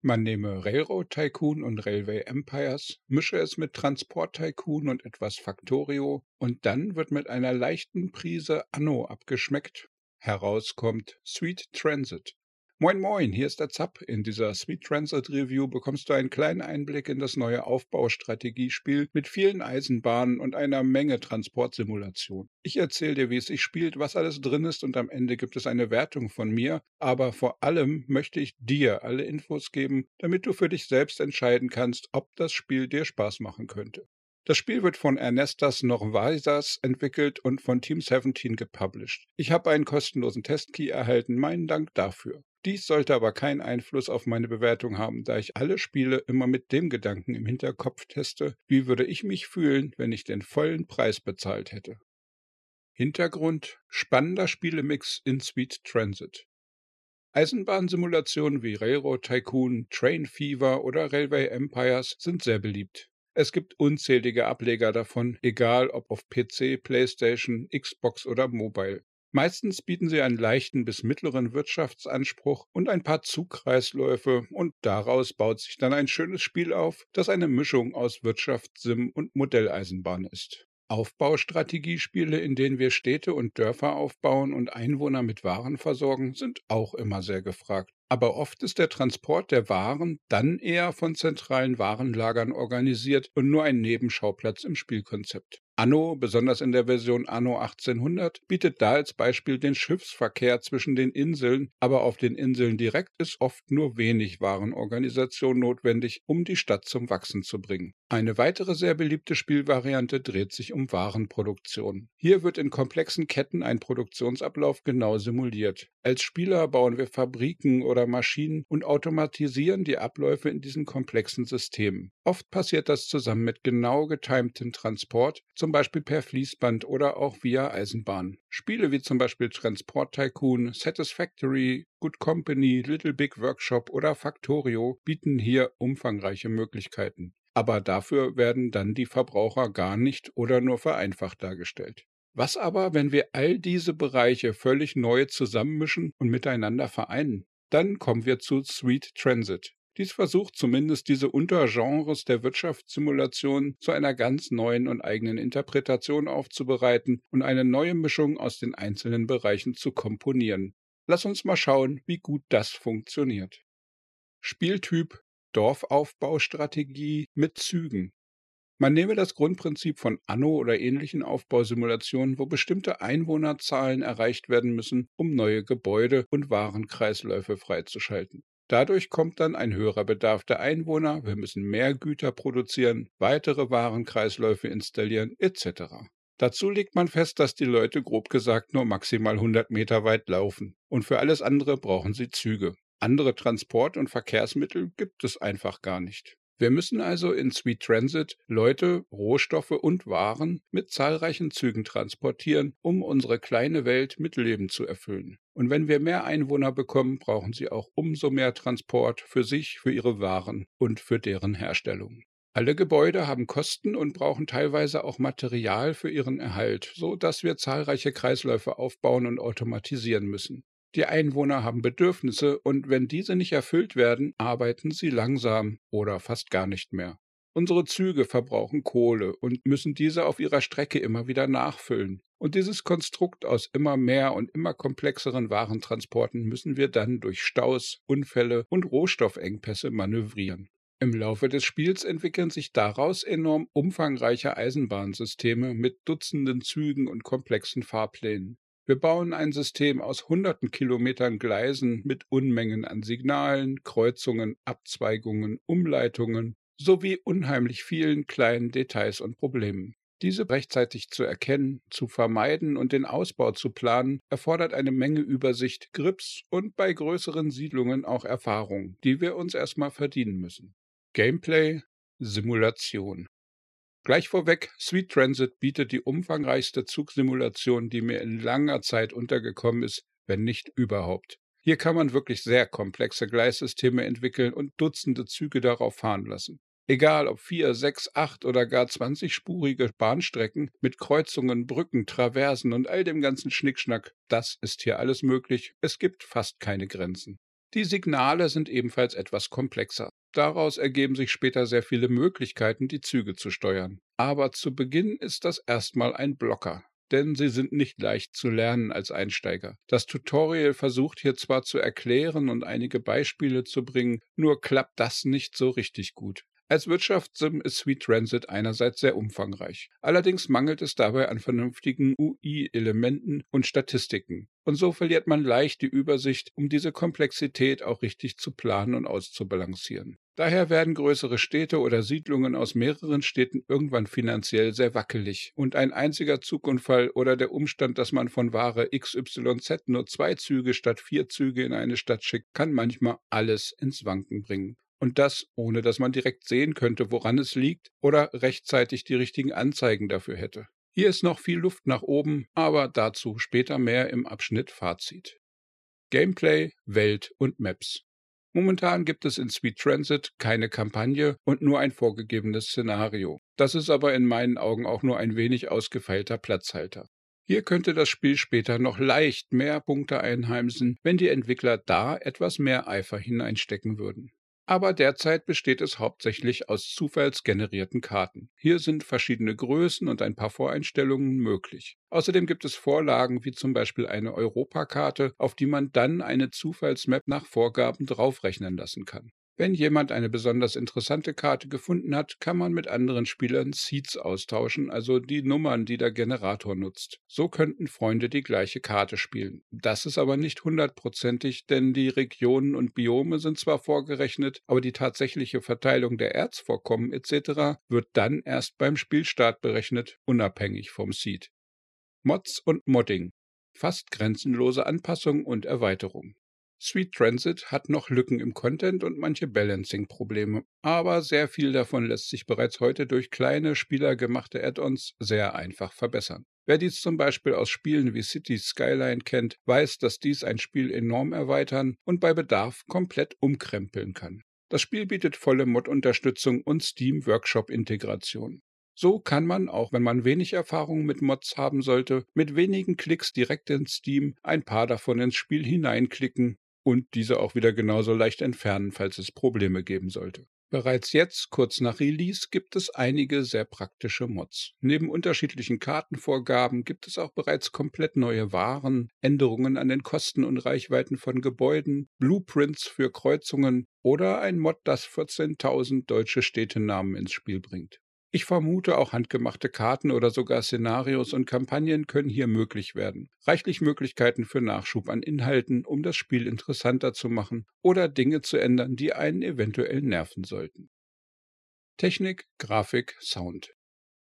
Man nehme Railroad Tycoon und Railway Empires, mische es mit Transport Tycoon und etwas Factorio und dann wird mit einer leichten Prise Anno abgeschmeckt. Heraus kommt Sweet Transit. Moin Moin, hier ist der Zapp. In dieser Sweet Transit Review bekommst du einen kleinen Einblick in das neue Aufbaustrategiespiel mit vielen Eisenbahnen und einer Menge Transportsimulation. Ich erzähle dir, wie es sich spielt, was alles drin ist und am Ende gibt es eine Wertung von mir, aber vor allem möchte ich dir alle Infos geben, damit du für dich selbst entscheiden kannst, ob das Spiel dir Spaß machen könnte. Das Spiel wird von Ernestas Norvaisas entwickelt und von Team 17 gepublished. Ich habe einen kostenlosen Testkey erhalten, meinen Dank dafür. Dies sollte aber keinen Einfluss auf meine Bewertung haben, da ich alle Spiele immer mit dem Gedanken im Hinterkopf teste, wie würde ich mich fühlen, wenn ich den vollen Preis bezahlt hätte. Hintergrund spannender Spielemix in Sweet Transit. Eisenbahnsimulationen wie Railroad Tycoon, Train Fever oder Railway Empires sind sehr beliebt. Es gibt unzählige Ableger davon, egal ob auf PC, PlayStation, Xbox oder Mobile. Meistens bieten sie einen leichten bis mittleren Wirtschaftsanspruch und ein paar Zugkreisläufe und daraus baut sich dann ein schönes Spiel auf, das eine Mischung aus Wirtschaftssim und Modelleisenbahn ist. Aufbaustrategiespiele, in denen wir Städte und Dörfer aufbauen und Einwohner mit Waren versorgen, sind auch immer sehr gefragt. Aber oft ist der Transport der Waren dann eher von zentralen Warenlagern organisiert und nur ein Nebenschauplatz im Spielkonzept. Anno, besonders in der Version Anno 1800, bietet da als Beispiel den Schiffsverkehr zwischen den Inseln, aber auf den Inseln direkt ist oft nur wenig Warenorganisation notwendig, um die Stadt zum Wachsen zu bringen. Eine weitere sehr beliebte Spielvariante dreht sich um Warenproduktion. Hier wird in komplexen Ketten ein Produktionsablauf genau simuliert. Als Spieler bauen wir Fabriken oder Maschinen und automatisieren die Abläufe in diesen komplexen Systemen. Oft passiert das zusammen mit genau getimtem Transport, zum Beispiel per Fließband oder auch via Eisenbahn. Spiele wie zum Beispiel Transport Tycoon, Satisfactory, Good Company, Little Big Workshop oder Factorio bieten hier umfangreiche Möglichkeiten. Aber dafür werden dann die Verbraucher gar nicht oder nur vereinfacht dargestellt. Was aber, wenn wir all diese Bereiche völlig neu zusammenmischen und miteinander vereinen? Dann kommen wir zu Sweet Transit. Dies versucht zumindest diese Untergenres der Wirtschaftssimulation zu einer ganz neuen und eigenen Interpretation aufzubereiten und eine neue Mischung aus den einzelnen Bereichen zu komponieren. Lass uns mal schauen, wie gut das funktioniert. Spieltyp Dorfaufbaustrategie mit Zügen. Man nehme das Grundprinzip von Anno oder ähnlichen Aufbausimulationen, wo bestimmte Einwohnerzahlen erreicht werden müssen, um neue Gebäude und Warenkreisläufe freizuschalten. Dadurch kommt dann ein höherer Bedarf der Einwohner, wir müssen mehr Güter produzieren, weitere Warenkreisläufe installieren etc. Dazu legt man fest, dass die Leute grob gesagt nur maximal 100 Meter weit laufen und für alles andere brauchen sie Züge. Andere Transport- und Verkehrsmittel gibt es einfach gar nicht. Wir müssen also in Sweet Transit Leute, Rohstoffe und Waren mit zahlreichen Zügen transportieren, um unsere kleine Welt mit Leben zu erfüllen. Und wenn wir mehr Einwohner bekommen, brauchen sie auch umso mehr Transport für sich, für ihre Waren und für deren Herstellung. Alle Gebäude haben Kosten und brauchen teilweise auch Material für ihren Erhalt, so dass wir zahlreiche Kreisläufe aufbauen und automatisieren müssen. Die Einwohner haben Bedürfnisse und wenn diese nicht erfüllt werden, arbeiten sie langsam oder fast gar nicht mehr. Unsere Züge verbrauchen Kohle und müssen diese auf ihrer Strecke immer wieder nachfüllen. Und dieses Konstrukt aus immer mehr und immer komplexeren Warentransporten müssen wir dann durch Staus, Unfälle und Rohstoffengpässe manövrieren. Im Laufe des Spiels entwickeln sich daraus enorm umfangreiche Eisenbahnsysteme mit Dutzenden Zügen und komplexen Fahrplänen. Wir bauen ein System aus hunderten Kilometern Gleisen mit Unmengen an Signalen, Kreuzungen, Abzweigungen, Umleitungen sowie unheimlich vielen kleinen Details und Problemen. Diese rechtzeitig zu erkennen, zu vermeiden und den Ausbau zu planen, erfordert eine Menge Übersicht, Grips und bei größeren Siedlungen auch Erfahrung, die wir uns erstmal verdienen müssen. Gameplay Simulation Gleich vorweg, Sweet Transit bietet die umfangreichste Zugsimulation, die mir in langer Zeit untergekommen ist, wenn nicht überhaupt. Hier kann man wirklich sehr komplexe Gleissysteme entwickeln und Dutzende Züge darauf fahren lassen. Egal ob vier, sechs, acht oder gar 20-spurige Bahnstrecken mit Kreuzungen, Brücken, Traversen und all dem ganzen Schnickschnack, das ist hier alles möglich. Es gibt fast keine Grenzen. Die Signale sind ebenfalls etwas komplexer. Daraus ergeben sich später sehr viele Möglichkeiten, die Züge zu steuern. Aber zu Beginn ist das erstmal ein Blocker denn sie sind nicht leicht zu lernen als Einsteiger. Das Tutorial versucht hier zwar zu erklären und einige Beispiele zu bringen, nur klappt das nicht so richtig gut. Als Wirtschaftssim ist Sweet Transit einerseits sehr umfangreich. Allerdings mangelt es dabei an vernünftigen UI-Elementen und Statistiken. Und so verliert man leicht die Übersicht, um diese Komplexität auch richtig zu planen und auszubalancieren. Daher werden größere Städte oder Siedlungen aus mehreren Städten irgendwann finanziell sehr wackelig. Und ein einziger Zugunfall oder der Umstand, dass man von Ware XYZ nur zwei Züge statt vier Züge in eine Stadt schickt, kann manchmal alles ins Wanken bringen. Und das, ohne dass man direkt sehen könnte, woran es liegt oder rechtzeitig die richtigen Anzeigen dafür hätte. Hier ist noch viel Luft nach oben, aber dazu später mehr im Abschnitt Fazit. Gameplay, Welt und Maps. Momentan gibt es in Sweet Transit keine Kampagne und nur ein vorgegebenes Szenario. Das ist aber in meinen Augen auch nur ein wenig ausgefeilter Platzhalter. Hier könnte das Spiel später noch leicht mehr Punkte einheimsen, wenn die Entwickler da etwas mehr Eifer hineinstecken würden aber derzeit besteht es hauptsächlich aus zufallsgenerierten Karten. Hier sind verschiedene Größen und ein paar Voreinstellungen möglich. Außerdem gibt es Vorlagen wie zum Beispiel eine Europakarte, auf die man dann eine Zufallsmap nach Vorgaben draufrechnen lassen kann. Wenn jemand eine besonders interessante Karte gefunden hat, kann man mit anderen Spielern Seeds austauschen, also die Nummern, die der Generator nutzt. So könnten Freunde die gleiche Karte spielen. Das ist aber nicht hundertprozentig, denn die Regionen und Biome sind zwar vorgerechnet, aber die tatsächliche Verteilung der Erzvorkommen etc. wird dann erst beim Spielstart berechnet, unabhängig vom Seed. Mods und Modding. Fast grenzenlose Anpassung und Erweiterung. Sweet Transit hat noch Lücken im Content und manche Balancing-Probleme, aber sehr viel davon lässt sich bereits heute durch kleine spielergemachte Add-ons sehr einfach verbessern. Wer dies zum Beispiel aus Spielen wie City Skyline kennt, weiß, dass dies ein Spiel enorm erweitern und bei Bedarf komplett umkrempeln kann. Das Spiel bietet volle Mod-Unterstützung und Steam Workshop-Integration. So kann man, auch wenn man wenig Erfahrung mit Mods haben sollte, mit wenigen Klicks direkt in Steam ein paar davon ins Spiel hineinklicken und diese auch wieder genauso leicht entfernen, falls es Probleme geben sollte. Bereits jetzt, kurz nach Release, gibt es einige sehr praktische Mods. Neben unterschiedlichen Kartenvorgaben gibt es auch bereits komplett neue Waren, Änderungen an den Kosten und Reichweiten von Gebäuden, Blueprints für Kreuzungen oder ein Mod, das 14.000 deutsche Städtenamen ins Spiel bringt. Ich vermute, auch handgemachte Karten oder sogar Szenarios und Kampagnen können hier möglich werden. Reichlich Möglichkeiten für Nachschub an Inhalten, um das Spiel interessanter zu machen oder Dinge zu ändern, die einen eventuell nerven sollten. Technik, Grafik, Sound.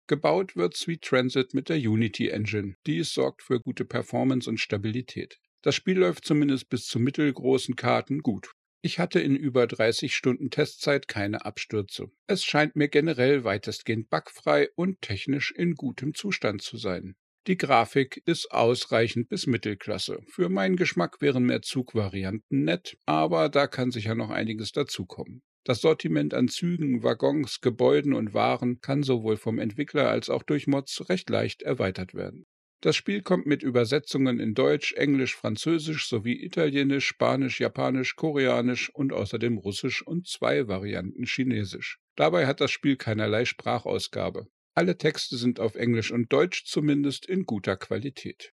Gebaut wird Sweet Transit mit der Unity Engine. Dies sorgt für gute Performance und Stabilität. Das Spiel läuft zumindest bis zu mittelgroßen Karten gut. Ich hatte in über 30 Stunden Testzeit keine Abstürze. Es scheint mir generell weitestgehend bugfrei und technisch in gutem Zustand zu sein. Die Grafik ist ausreichend bis Mittelklasse. Für meinen Geschmack wären mehr Zugvarianten nett, aber da kann sicher noch einiges dazukommen. Das Sortiment an Zügen, Waggons, Gebäuden und Waren kann sowohl vom Entwickler als auch durch Mods recht leicht erweitert werden. Das Spiel kommt mit Übersetzungen in Deutsch, Englisch, Französisch sowie Italienisch, Spanisch, Japanisch, Koreanisch und außerdem Russisch und zwei Varianten Chinesisch. Dabei hat das Spiel keinerlei Sprachausgabe. Alle Texte sind auf Englisch und Deutsch zumindest in guter Qualität.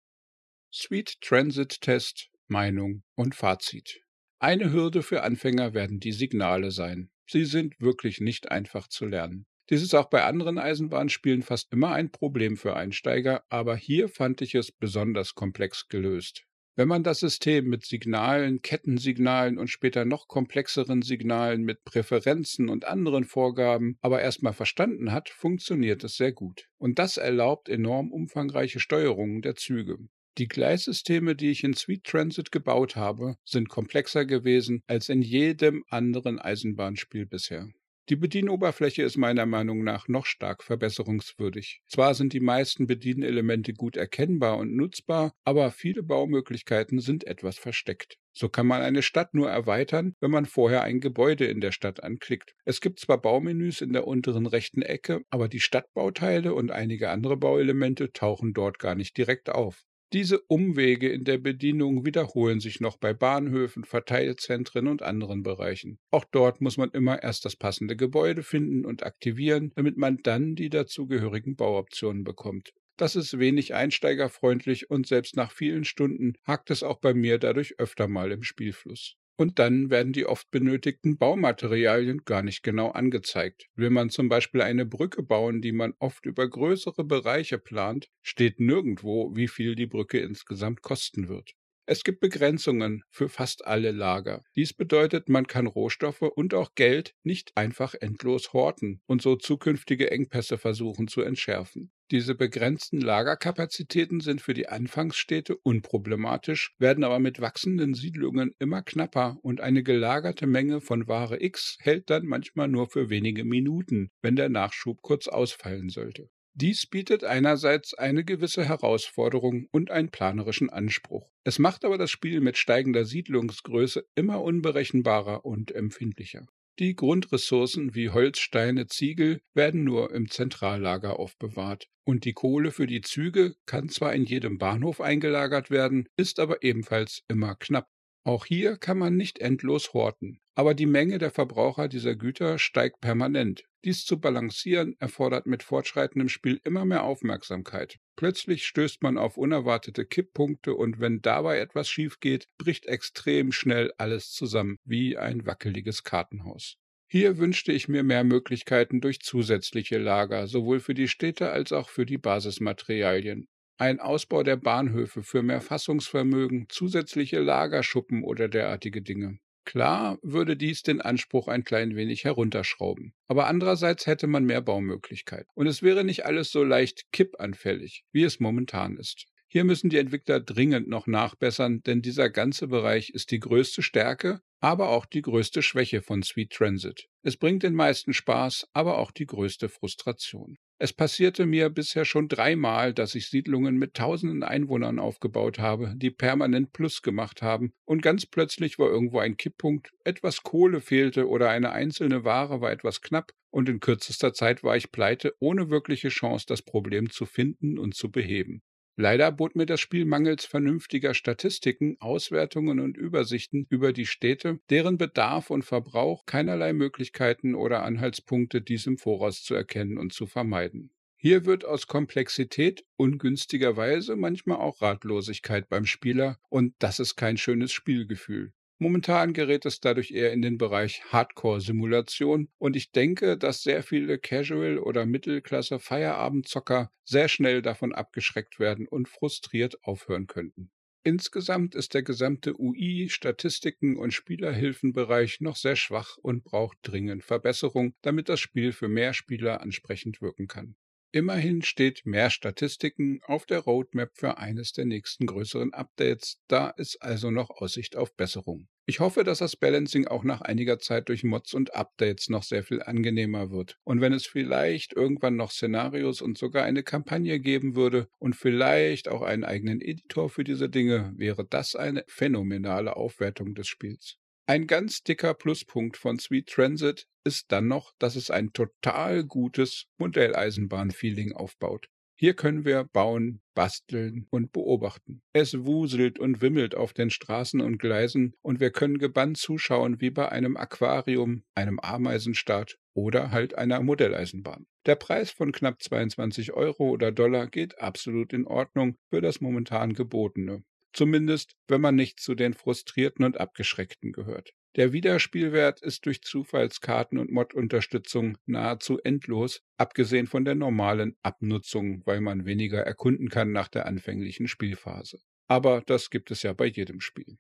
Sweet Transit Test, Meinung und Fazit. Eine Hürde für Anfänger werden die Signale sein. Sie sind wirklich nicht einfach zu lernen. Dies ist auch bei anderen Eisenbahnspielen fast immer ein Problem für Einsteiger, aber hier fand ich es besonders komplex gelöst. Wenn man das System mit Signalen, Kettensignalen und später noch komplexeren Signalen mit Präferenzen und anderen Vorgaben aber erstmal verstanden hat, funktioniert es sehr gut. Und das erlaubt enorm umfangreiche Steuerungen der Züge. Die Gleissysteme, die ich in Sweet Transit gebaut habe, sind komplexer gewesen als in jedem anderen Eisenbahnspiel bisher. Die Bedienoberfläche ist meiner Meinung nach noch stark verbesserungswürdig. Zwar sind die meisten Bedienelemente gut erkennbar und nutzbar, aber viele Baumöglichkeiten sind etwas versteckt. So kann man eine Stadt nur erweitern, wenn man vorher ein Gebäude in der Stadt anklickt. Es gibt zwar Baumenüs in der unteren rechten Ecke, aber die Stadtbauteile und einige andere Bauelemente tauchen dort gar nicht direkt auf. Diese Umwege in der Bedienung wiederholen sich noch bei Bahnhöfen, Verteilzentren und anderen Bereichen. Auch dort muss man immer erst das passende Gebäude finden und aktivieren, damit man dann die dazugehörigen Bauoptionen bekommt. Das ist wenig einsteigerfreundlich und selbst nach vielen Stunden hakt es auch bei mir dadurch öfter mal im Spielfluss. Und dann werden die oft benötigten Baumaterialien gar nicht genau angezeigt. Will man zum Beispiel eine Brücke bauen, die man oft über größere Bereiche plant, steht nirgendwo, wie viel die Brücke insgesamt kosten wird. Es gibt Begrenzungen für fast alle Lager. Dies bedeutet, man kann Rohstoffe und auch Geld nicht einfach endlos horten und so zukünftige Engpässe versuchen zu entschärfen. Diese begrenzten Lagerkapazitäten sind für die Anfangsstädte unproblematisch, werden aber mit wachsenden Siedlungen immer knapper und eine gelagerte Menge von Ware X hält dann manchmal nur für wenige Minuten, wenn der Nachschub kurz ausfallen sollte. Dies bietet einerseits eine gewisse Herausforderung und einen planerischen Anspruch. Es macht aber das Spiel mit steigender Siedlungsgröße immer unberechenbarer und empfindlicher. Die Grundressourcen wie Holz, Steine, Ziegel werden nur im Zentrallager aufbewahrt. Und die Kohle für die Züge kann zwar in jedem Bahnhof eingelagert werden, ist aber ebenfalls immer knapp. Auch hier kann man nicht endlos horten, aber die Menge der Verbraucher dieser Güter steigt permanent. Dies zu balancieren erfordert mit fortschreitendem Spiel immer mehr Aufmerksamkeit. Plötzlich stößt man auf unerwartete Kipppunkte und wenn dabei etwas schief geht, bricht extrem schnell alles zusammen, wie ein wackeliges Kartenhaus. Hier wünschte ich mir mehr Möglichkeiten durch zusätzliche Lager, sowohl für die Städte als auch für die Basismaterialien. Ein Ausbau der Bahnhöfe für mehr Fassungsvermögen, zusätzliche Lagerschuppen oder derartige Dinge. Klar würde dies den Anspruch ein klein wenig herunterschrauben. Aber andererseits hätte man mehr Baumöglichkeit. Und es wäre nicht alles so leicht kippanfällig, wie es momentan ist. Hier müssen die Entwickler dringend noch nachbessern, denn dieser ganze Bereich ist die größte Stärke, aber auch die größte Schwäche von Sweet Transit. Es bringt den meisten Spaß, aber auch die größte Frustration. Es passierte mir bisher schon dreimal, dass ich Siedlungen mit tausenden Einwohnern aufgebaut habe, die permanent Plus gemacht haben, und ganz plötzlich war irgendwo ein Kipppunkt, etwas Kohle fehlte oder eine einzelne Ware war etwas knapp, und in kürzester Zeit war ich pleite, ohne wirkliche Chance, das Problem zu finden und zu beheben. Leider bot mir das Spiel mangels vernünftiger Statistiken, Auswertungen und Übersichten über die Städte, deren Bedarf und Verbrauch keinerlei Möglichkeiten oder Anhaltspunkte, dies im Voraus zu erkennen und zu vermeiden. Hier wird aus Komplexität ungünstigerweise manchmal auch Ratlosigkeit beim Spieler, und das ist kein schönes Spielgefühl. Momentan gerät es dadurch eher in den Bereich Hardcore-Simulation und ich denke, dass sehr viele Casual- oder Mittelklasse-Feierabendzocker sehr schnell davon abgeschreckt werden und frustriert aufhören könnten. Insgesamt ist der gesamte UI-, Statistiken- und Spielerhilfenbereich noch sehr schwach und braucht dringend Verbesserung, damit das Spiel für mehr Spieler ansprechend wirken kann. Immerhin steht mehr Statistiken auf der Roadmap für eines der nächsten größeren Updates, da ist also noch Aussicht auf Besserung. Ich hoffe, dass das Balancing auch nach einiger Zeit durch Mods und Updates noch sehr viel angenehmer wird. Und wenn es vielleicht irgendwann noch Szenarios und sogar eine Kampagne geben würde und vielleicht auch einen eigenen Editor für diese Dinge, wäre das eine phänomenale Aufwertung des Spiels. Ein ganz dicker Pluspunkt von Sweet Transit ist dann noch, dass es ein total gutes Modelleisenbahn-Feeling aufbaut. Hier können wir bauen, basteln und beobachten. Es wuselt und wimmelt auf den Straßen und Gleisen und wir können gebannt zuschauen wie bei einem Aquarium, einem Ameisenstaat oder halt einer Modelleisenbahn. Der Preis von knapp 22 Euro oder Dollar geht absolut in Ordnung für das momentan gebotene. Zumindest, wenn man nicht zu den Frustrierten und Abgeschreckten gehört. Der Wiederspielwert ist durch Zufallskarten und Mod-Unterstützung nahezu endlos, abgesehen von der normalen Abnutzung, weil man weniger erkunden kann nach der anfänglichen Spielphase. Aber das gibt es ja bei jedem Spiel.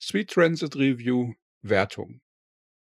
Sweet Transit Review Wertung.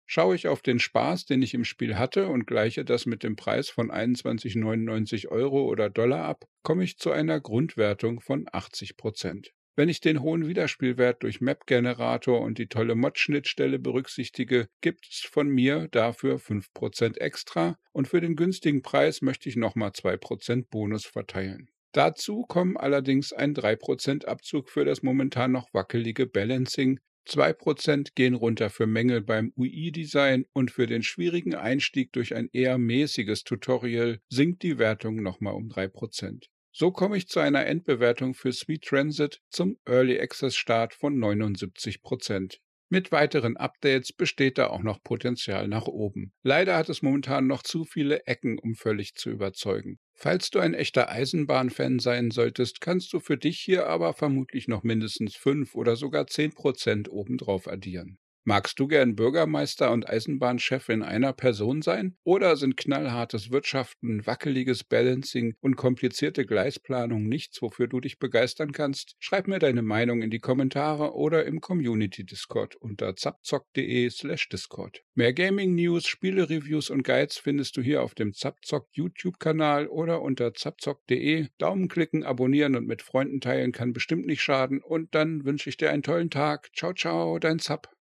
Schaue ich auf den Spaß, den ich im Spiel hatte und gleiche das mit dem Preis von 21,99 Euro oder Dollar ab, komme ich zu einer Grundwertung von 80 Prozent. Wenn ich den hohen Wiederspielwert durch Map-Generator und die tolle Mod-Schnittstelle berücksichtige, gibt es von mir dafür 5% extra und für den günstigen Preis möchte ich nochmal 2% Bonus verteilen. Dazu kommen allerdings ein 3% Abzug für das momentan noch wackelige Balancing, 2% gehen runter für Mängel beim UI-Design und für den schwierigen Einstieg durch ein eher mäßiges Tutorial sinkt die Wertung nochmal um 3%. So komme ich zu einer Endbewertung für Sweet Transit zum Early Access Start von 79 Prozent. Mit weiteren Updates besteht da auch noch Potenzial nach oben. Leider hat es momentan noch zu viele Ecken, um völlig zu überzeugen. Falls du ein echter Eisenbahnfan sein solltest, kannst du für dich hier aber vermutlich noch mindestens 5 oder sogar 10 Prozent obendrauf addieren. Magst du gern Bürgermeister und Eisenbahnchef in einer Person sein? Oder sind knallhartes Wirtschaften, wackeliges Balancing und komplizierte Gleisplanung nichts, wofür du dich begeistern kannst? Schreib mir deine Meinung in die Kommentare oder im Community Discord unter zapzock.de/slash Discord. Mehr Gaming News, Spiele-Reviews und Guides findest du hier auf dem Zapzock YouTube-Kanal oder unter zapzock.de. Daumen klicken, abonnieren und mit Freunden teilen kann bestimmt nicht schaden. Und dann wünsche ich dir einen tollen Tag. Ciao, ciao, dein Zap.